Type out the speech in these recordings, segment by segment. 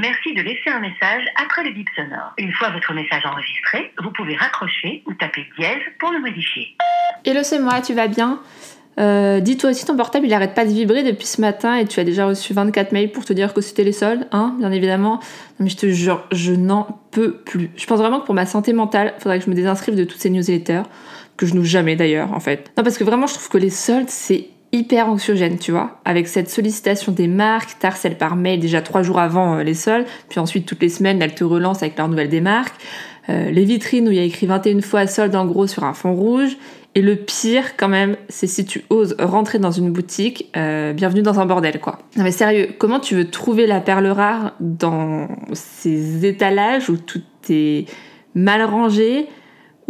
Merci de laisser un message après le bip sonore. Une fois votre message enregistré, vous pouvez raccrocher ou taper dièse pour le modifier. Hello, c'est moi, tu vas bien? Euh, Dis-toi aussi, ton portable il arrête pas de vibrer depuis ce matin et tu as déjà reçu 24 mails pour te dire que c'était les soldes, hein, bien évidemment. mais je te jure, je n'en peux plus. Je pense vraiment que pour ma santé mentale, faudrait que je me désinscrive de toutes ces newsletters, que je n'ouvre jamais d'ailleurs en fait. Non, parce que vraiment, je trouve que les soldes c'est hyper anxiogène, tu vois, avec cette sollicitation des marques, t'harcèlent par mail déjà trois jours avant euh, les soldes, puis ensuite toutes les semaines elles te relancent avec leurs nouvelles des marques, euh, les vitrines où il y a écrit 21 fois solde en gros sur un fond rouge, et le pire quand même, c'est si tu oses rentrer dans une boutique, euh, bienvenue dans un bordel quoi. Non mais sérieux, comment tu veux trouver la perle rare dans ces étalages où tout est mal rangé,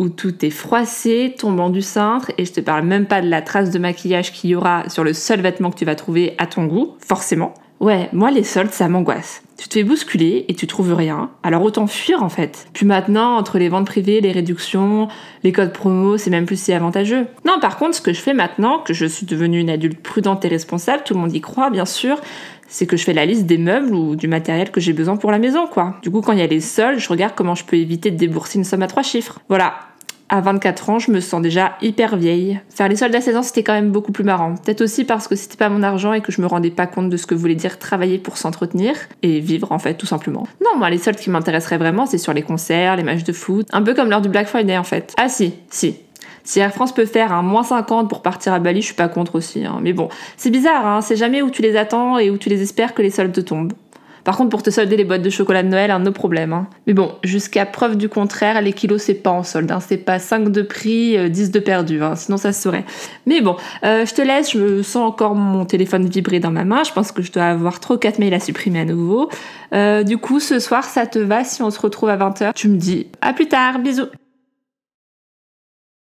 où tout est froissé, tombant du cintre, et je te parle même pas de la trace de maquillage qu'il y aura sur le seul vêtement que tu vas trouver à ton goût, forcément. Ouais, moi les soldes, ça m'angoisse. Tu te fais bousculer et tu trouves rien, alors autant fuir en fait. Puis maintenant, entre les ventes privées, les réductions, les codes promo, c'est même plus si avantageux. Non, par contre, ce que je fais maintenant, que je suis devenue une adulte prudente et responsable, tout le monde y croit bien sûr, c'est que je fais la liste des meubles ou du matériel que j'ai besoin pour la maison, quoi. Du coup, quand il y a les soldes, je regarde comment je peux éviter de débourser une somme à trois chiffres. Voilà, à 24 ans, je me sens déjà hyper vieille. Faire les soldes à 16 ans, c'était quand même beaucoup plus marrant. Peut-être aussi parce que c'était pas mon argent et que je me rendais pas compte de ce que voulait dire travailler pour s'entretenir et vivre en fait, tout simplement. Non, moi, les soldes qui m'intéresseraient vraiment, c'est sur les concerts, les matchs de foot, un peu comme lors du Black Friday en fait. Ah si, si. Si Air France peut faire un moins 50 pour partir à Bali, je suis pas contre aussi. Hein. Mais bon, c'est bizarre, hein. c'est jamais où tu les attends et où tu les espères que les soldes tombent. Par contre, pour te solder les boîtes de chocolat de Noël, un nos problème. Hein. Mais bon, jusqu'à preuve du contraire, les kilos, c'est pas en solde. Hein. C'est pas 5 de prix, 10 euh, de perdu. Hein. Sinon, ça se saurait. Mais bon, euh, je te laisse. Je sens encore mon téléphone vibrer dans ma main. Je pense que je dois avoir trop 4 mails à supprimer à nouveau. Euh, du coup, ce soir, ça te va si on se retrouve à 20h Tu me dis à plus tard. Bisous.